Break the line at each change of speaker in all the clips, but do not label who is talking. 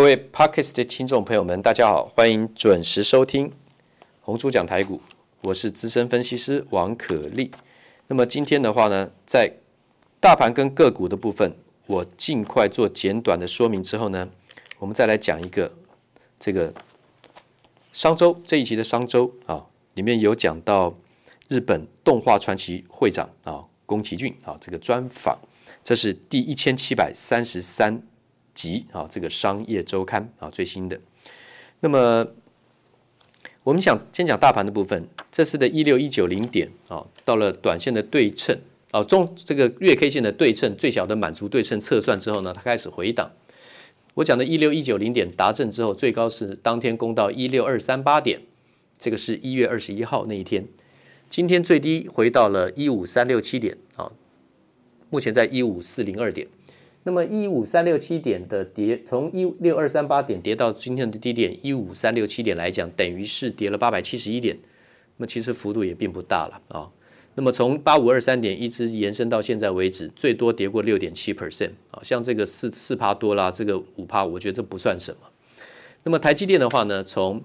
各位 Podcast 的听众朋友们，大家好，欢迎准时收听红猪讲台股，我是资深分析师王可立。那么今天的话呢，在大盘跟个股的部分，我尽快做简短的说明之后呢，我们再来讲一个这个商周这一期的商周啊，里面有讲到日本动画传奇会长啊宫崎骏啊这个专访，这是第一千七百三十三。集啊，这个商业周刊啊最新的。那么我们想先讲大盘的部分，这次的一六一九零点啊，到了短线的对称啊，中这个月 K 线的对称最小的满足对称测算之后呢，它开始回档。我讲的一六一九零点达阵之后，最高是当天攻到一六二三八点，这个是一月二十一号那一天。今天最低回到了一五三六七点啊，目前在一五四零二点。那么一五三六七点的跌，从一六二三八点跌到今天的低点一五三六七点来讲，等于是跌了八百七十一点。那么其实幅度也并不大了啊。那么从八五二三点一直延伸到现在为止，最多跌过六点七 percent 啊。像这个四四趴多啦，这个五趴，我觉得这不算什么。那么台积电的话呢，从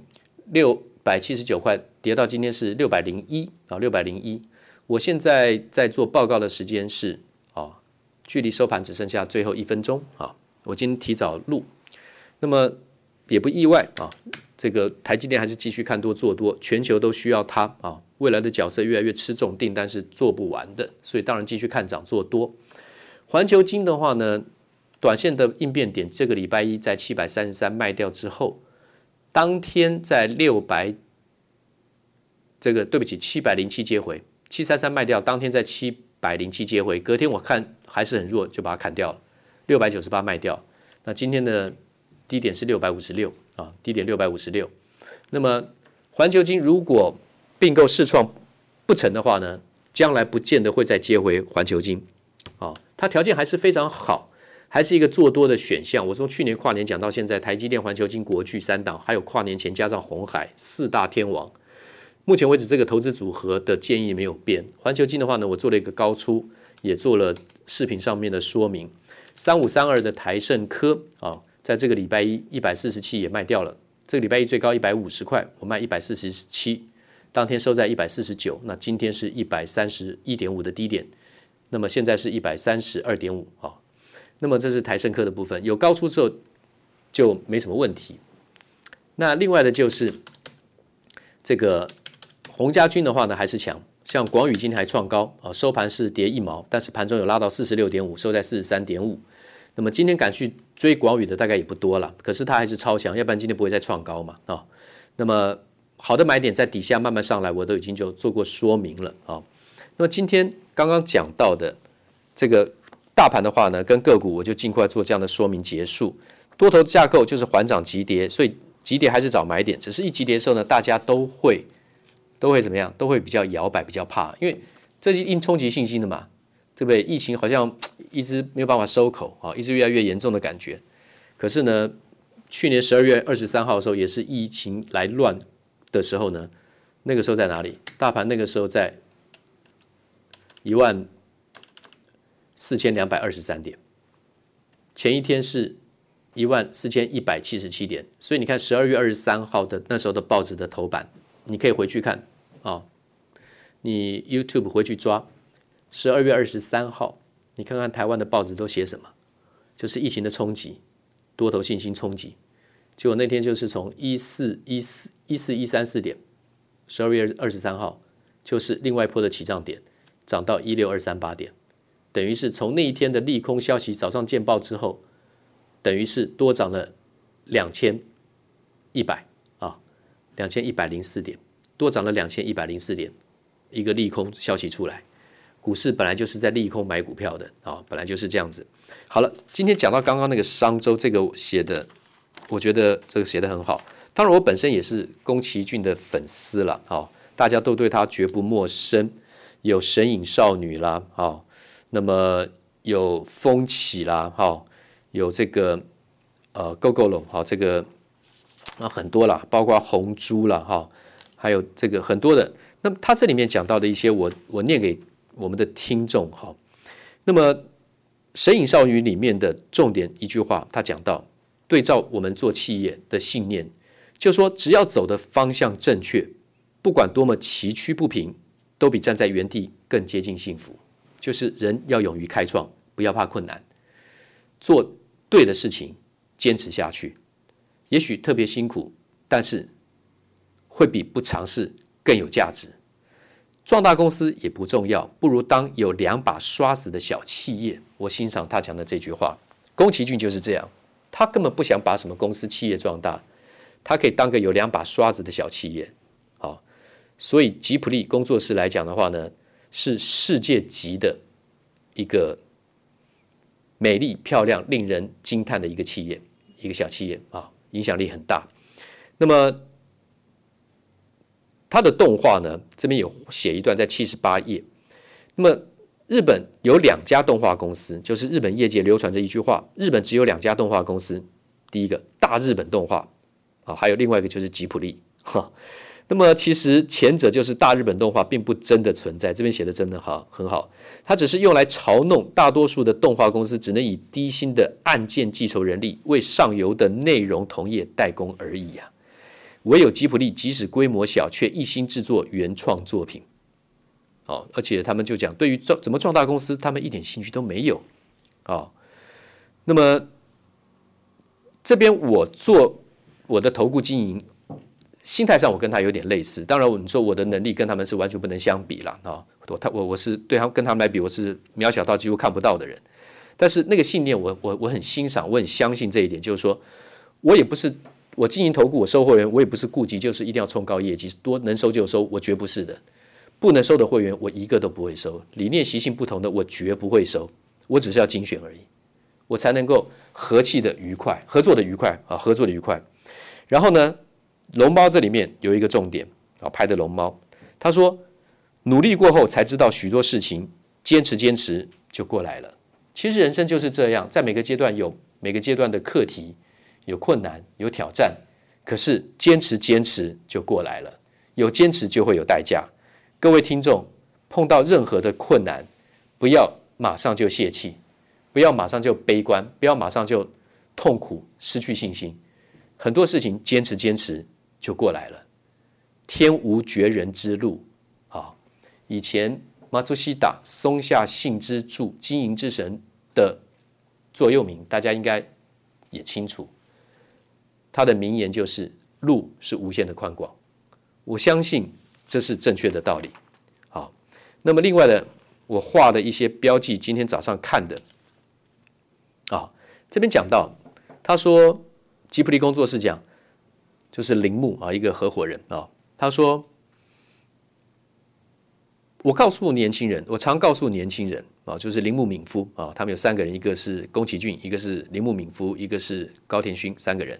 六百七十九块跌到今天是六百零一啊，六百零一。我现在在做报告的时间是。距离收盘只剩下最后一分钟啊！我今天提早录，那么也不意外啊。这个台积电还是继续看多做多，全球都需要它啊。未来的角色越来越吃重，订单是做不完的，所以当然继续看涨做多。环球金的话呢，短线的应变点，这个礼拜一在七百三十三卖掉之后，当天在六百，这个对不起，七百零七接回，七三三卖掉，当天在七。百零七接回，隔天我看还是很弱，就把它砍掉了，六百九十八卖掉。那今天的低点是六百五十六啊，低点六百五十六。那么环球金如果并购世创不成的话呢，将来不见得会再接回环球金啊，它条件还是非常好，还是一个做多的选项。我从去年跨年讲到现在，台积电、环球金、国巨三档，还有跨年前加上红海四大天王。目前为止，这个投资组合的建议没有变。环球金的话呢，我做了一个高出，也做了视频上面的说明。三五三二的台盛科啊，在这个礼拜一一百四十七也卖掉了。这个礼拜一最高一百五十块，我卖一百四十七，当天收在一百四十九。那今天是一百三十一点五的低点，那么现在是一百三十二点五啊。那么这是台盛科的部分，有高出之后就没什么问题。那另外的就是这个。洪家军的话呢还是强，像广宇今天还创高啊，收盘是跌一毛，但是盘中有拉到四十六点五，收在四十三点五。那么今天敢去追广宇的大概也不多了，可是它还是超强，要不然今天不会再创高嘛啊。那么好的买点在底下慢慢上来，我都已经就做过说明了啊。那么今天刚刚讲到的这个大盘的话呢，跟个股我就尽快做这样的说明结束。多头架构就是缓涨急跌，所以急跌还是找买点，只是一急跌的时候呢，大家都会。都会怎么样？都会比较摇摆，比较怕，因为这是因冲击信心的嘛，对不对？疫情好像一直没有办法收口啊，一直越来越严重的感觉。可是呢，去年十二月二十三号的时候，也是疫情来乱的时候呢，那个时候在哪里？大盘那个时候在一万四千两百二十三点，前一天是一万四千一百七十七点，所以你看十二月二十三号的那时候的报纸的头版。你可以回去看啊，你 YouTube 回去抓十二月二十三号，你看看台湾的报纸都写什么？就是疫情的冲击，多头信心冲击。结果那天就是从一四一四一四一三四点，十二月二十三号就是另外一波的起涨点，涨到一六二三八点，等于是从那一天的利空消息早上见报之后，等于是多涨了两千一百啊。两千一百零四点，多涨了两千一百零四点，一个利空消息出来，股市本来就是在利空买股票的啊，本来就是这样子。好了，今天讲到刚刚那个商周这个写的，我觉得这个写的很好。当然，我本身也是宫崎骏的粉丝了啊，大家都对他绝不陌生。有神隐少女啦，啊，那么有风起啦，哈，有这个呃，Gogoro 哈，这个。啊，很多啦，包括红猪啦，哈，还有这个很多的。那么他这里面讲到的一些我，我念给我们的听众哈。那么《神隐少女》里面的重点一句话，他讲到对照我们做企业的信念，就说只要走的方向正确，不管多么崎岖不平，都比站在原地更接近幸福。就是人要勇于开创，不要怕困难，做对的事情，坚持下去。也许特别辛苦，但是会比不尝试更有价值。壮大公司也不重要，不如当有两把刷子的小企业。我欣赏他讲的这句话。宫崎骏就是这样，他根本不想把什么公司企业壮大，他可以当个有两把刷子的小企业。好，所以吉普力工作室来讲的话呢，是世界级的一个美丽、漂亮、令人惊叹的一个企业，一个小企业啊。影响力很大。那么，它的动画呢？这边有写一段，在七十八页。那么，日本有两家动画公司，就是日本业界流传着一句话：日本只有两家动画公司，第一个大日本动画啊，还有另外一个就是吉卜力 哈。那么，其实前者就是大日本动画，并不真的存在。这边写的真的好，很好。它只是用来嘲弄大多数的动画公司，只能以低薪的案件计酬人力为上游的内容同业代工而已呀、啊。唯有吉普力，即使规模小，却一心制作原创作品。哦，而且他们就讲，对于怎么壮大公司，他们一点兴趣都没有。哦，那么这边我做我的投顾经营。心态上我跟他有点类似，当然你说我的能力跟他们是完全不能相比了啊！我他我我是对他跟他们来比，我是渺小到几乎看不到的人。但是那个信念，我我我很欣赏，我很相信这一点，就是说我也不是我经营投顾，我收会员，我也不是顾及就是一定要冲高业绩，多能收就收，我绝不是的。不能收的会员，我一个都不会收。理念习性不同的，我绝不会收。我只是要精选而已，我才能够和气的愉快，合作的愉快啊，合作的愉快。然后呢？龙猫这里面有一个重点啊，拍的龙猫，他说努力过后才知道许多事情，坚持坚持就过来了。其实人生就是这样，在每个阶段有每个阶段的课题，有困难有挑战，可是坚持坚持就过来了。有坚持就会有代价。各位听众碰到任何的困难，不要马上就泄气，不要马上就悲观，不要马上就痛苦失去信心。很多事情坚持坚持。就过来了，天无绝人之路。好，以前马祖西达松下幸之助经营之神的座右铭，大家应该也清楚。他的名言就是“路是无限的宽广”，我相信这是正确的道理。好，那么另外的，我画的一些标记，今天早上看的啊，这边讲到，他说吉普力工作室讲。就是铃木啊，一个合伙人啊，他说：“我告诉年轻人，我常告诉年轻人啊，就是铃木敏夫啊，他们有三个人，一个是宫崎骏，一个是铃木敏夫，一个是高田勋，三个人。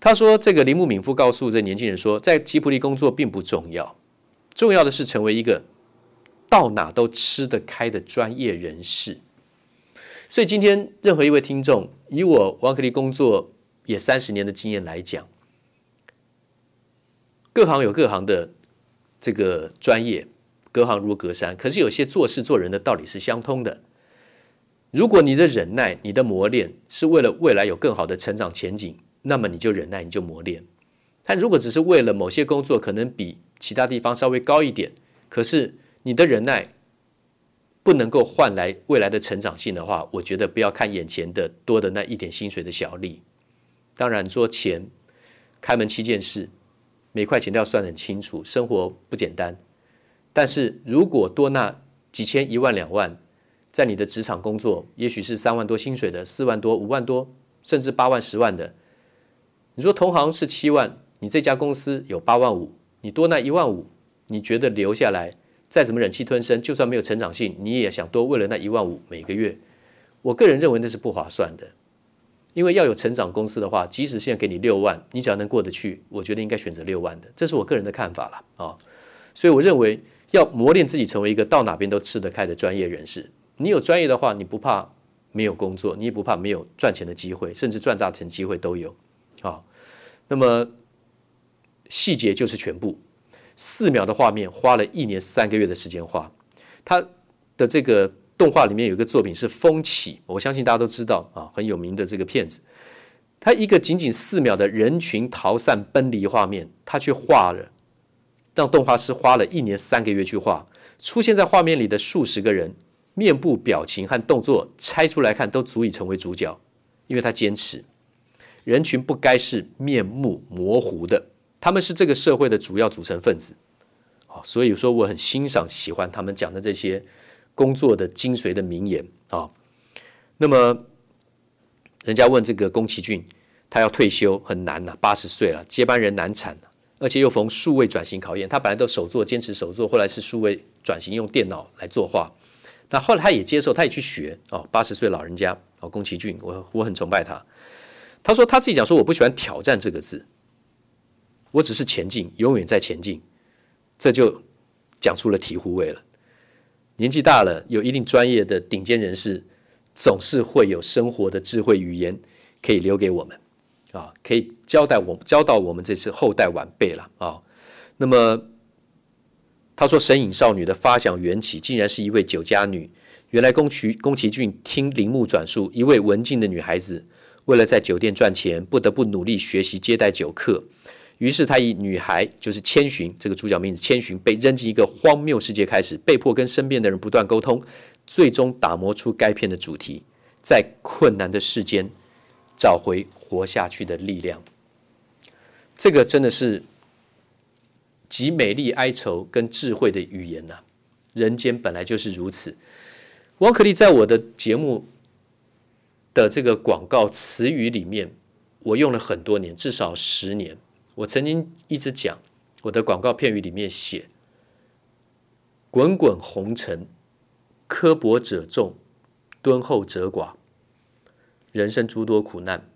他说，这个铃木敏夫告诉这年轻人说，在吉卜力工作并不重要，重要的是成为一个到哪都吃得开的专业人士。所以今天任何一位听众，以我王克力工作也三十年的经验来讲。”各行有各行的这个专业，隔行如隔山。可是有些做事做人的道理是相通的。如果你的忍耐、你的磨练是为了未来有更好的成长前景，那么你就忍耐，你就磨练。但如果只是为了某些工作可能比其他地方稍微高一点，可是你的忍耐不能够换来未来的成长性的话，我觉得不要看眼前的多的那一点薪水的小利。当然说钱，开门七件事。每块钱都要算很清楚，生活不简单。但是如果多那几千、一万、两万，在你的职场工作，也许是三万多薪水的、四万多、五万多，甚至八万、十万的。你说同行是七万，你这家公司有八万五，你多那一万五，你觉得留下来，再怎么忍气吞声，就算没有成长性，你也想多为了那一万五每个月。我个人认为那是不划算的。因为要有成长公司的话，即使现在给你六万，你只要能过得去，我觉得应该选择六万的，这是我个人的看法了啊。所以我认为要磨练自己，成为一个到哪边都吃得开的专业人士。你有专业的话，你不怕没有工作，你也不怕没有赚钱的机会，甚至赚大钱机会都有。那么细节就是全部，四秒的画面花了一年三个月的时间画，他的这个。动画里面有一个作品是《风起》，我相信大家都知道啊，很有名的这个片子。他一个仅仅四秒的人群逃散奔离画面，他却画了，让动画师花了一年三个月去画。出现在画面里的数十个人，面部表情和动作拆出来看都足以成为主角，因为他坚持，人群不该是面目模糊的，他们是这个社会的主要组成分子。所以说我很欣赏、喜欢他们讲的这些工作的精髓的名言啊。那么，人家问这个宫崎骏，他要退休很难呐，八十岁了，接班人难产，而且又逢数位转型考验。他本来都手作，坚持手作，后来是数位转型，用电脑来作画。那后来他也接受，他也去学哦。八十岁老人家哦，宫崎骏，我我很崇拜他。他说他自己讲说，我不喜欢挑战这个字，我只是前进，永远在前进。这就讲出了醍醐味了。年纪大了，有一定专业的顶尖人士，总是会有生活的智慧语言可以留给我们，啊，可以交代我教导我们这次后代晚辈了啊。那么他说，《神隐少女》的发想缘起，竟然是一位酒家女。原来宫崎宫崎骏听铃木转述，一位文静的女孩子，为了在酒店赚钱，不得不努力学习接待酒客。于是他以女孩就是千寻这个主角名字千寻被扔进一个荒谬世界开始，被迫跟身边的人不断沟通，最终打磨出该片的主题，在困难的世间找回活下去的力量。这个真的是集美丽、哀愁跟智慧的语言呐、人间本来就是如此。汪可立在我的节目的这个广告词语里面，我用了很多年，至少十年。我曾经一直讲，我的广告片语里面写：“滚滚红尘，刻薄者众，敦厚者寡。人生诸多苦难。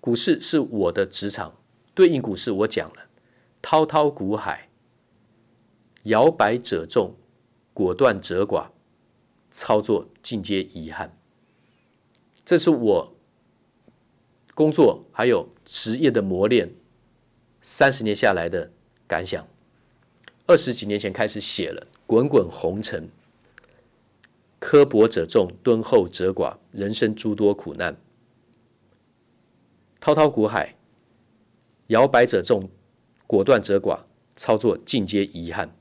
股市是我的职场，对应股市，我讲了：滔滔股海，摇摆者众，果断者寡，操作尽皆遗憾。这是我工作还有职业的磨练。”三十年下来的感想，二十几年前开始写了《滚滚红尘》，刻薄者众，敦厚者寡，人生诸多苦难，滔滔苦海，摇摆者众，果断者寡，操作尽皆遗憾。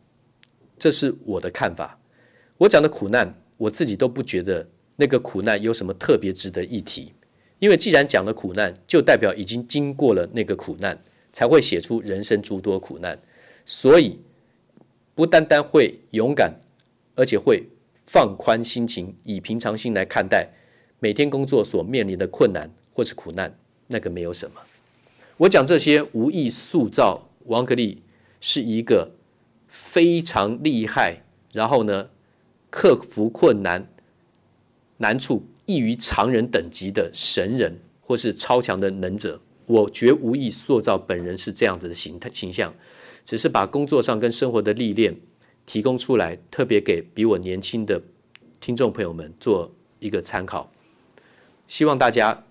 这是我的看法。我讲的苦难，我自己都不觉得那个苦难有什么特别值得一提，因为既然讲了苦难，就代表已经经过了那个苦难。才会写出人生诸多苦难，所以不单单会勇敢，而且会放宽心情，以平常心来看待每天工作所面临的困难或是苦难。那个没有什么，我讲这些无意塑造王可立是一个非常厉害，然后呢，克服困难难处异于常人等级的神人或是超强的能者。我绝无意塑造本人是这样子的形态形象，只是把工作上跟生活的历练提供出来，特别给比我年轻的听众朋友们做一个参考。希望大家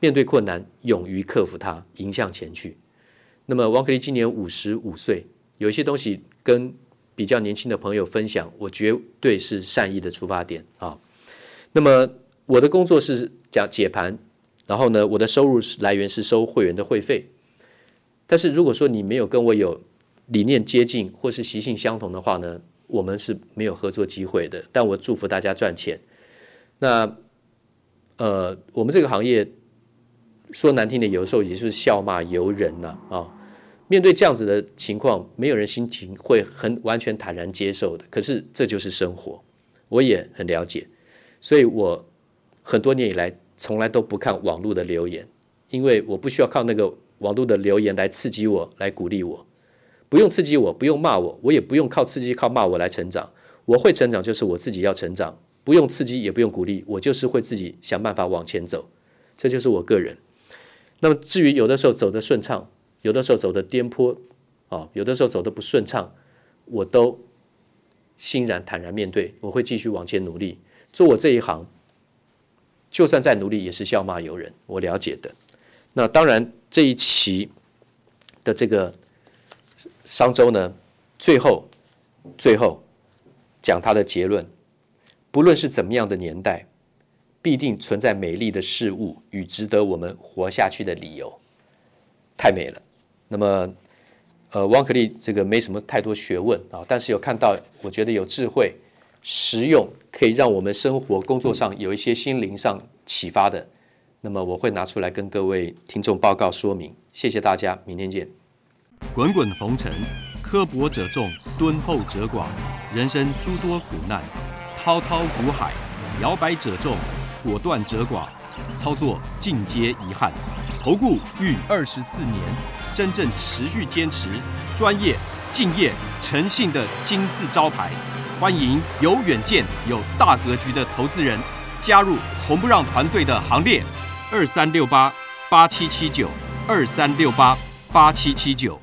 面对困难，勇于克服它，迎向前去。那么王可立今年五十五岁，有一些东西跟比较年轻的朋友分享，我绝对是善意的出发点啊。那么我的工作是讲解盘。然后呢，我的收入来源是收会员的会费。但是如果说你没有跟我有理念接近或是习性相同的话呢，我们是没有合作机会的。但我祝福大家赚钱。那呃，我们这个行业说难听点，有时候也是笑骂由人呐，啊。面对这样子的情况，没有人心情会很完全坦然接受的。可是这就是生活，我也很了解。所以我很多年以来。从来都不看网络的留言，因为我不需要靠那个网络的留言来刺激我，来鼓励我，不用刺激我，不用骂我，我也不用靠刺激、靠骂我来成长。我会成长，就是我自己要成长，不用刺激，也不用鼓励，我就是会自己想办法往前走。这就是我个人。那么至于有的时候走得顺畅，有的时候走得颠簸，啊，有的时候走得不顺畅，我都欣然坦然面对，我会继续往前努力，做我这一行。就算再努力，也是笑骂由人。我了解的。那当然，这一期的这个商周呢，最后最后讲他的结论：不论是怎么样的年代，必定存在美丽的事物与值得我们活下去的理由。太美了。那么，呃，汪可立这个没什么太多学问啊，但是有看到，我觉得有智慧、实用，可以让我们生活、工作上有一些心灵上启发的。那么我会拿出来跟各位听众报告说明。谢谢大家，明天见。
滚滚红尘，刻薄者众，敦厚者寡；人生诸多苦难，滔滔苦海，摇摆者众，果断者寡。操作尽皆遗憾。投顾逾二十四年，真正持续坚持、专业、敬业、诚信的金字招牌。欢迎有远见、有大格局的投资人加入红不让团队的行列。二三六八八七七九。二三六八八七七九。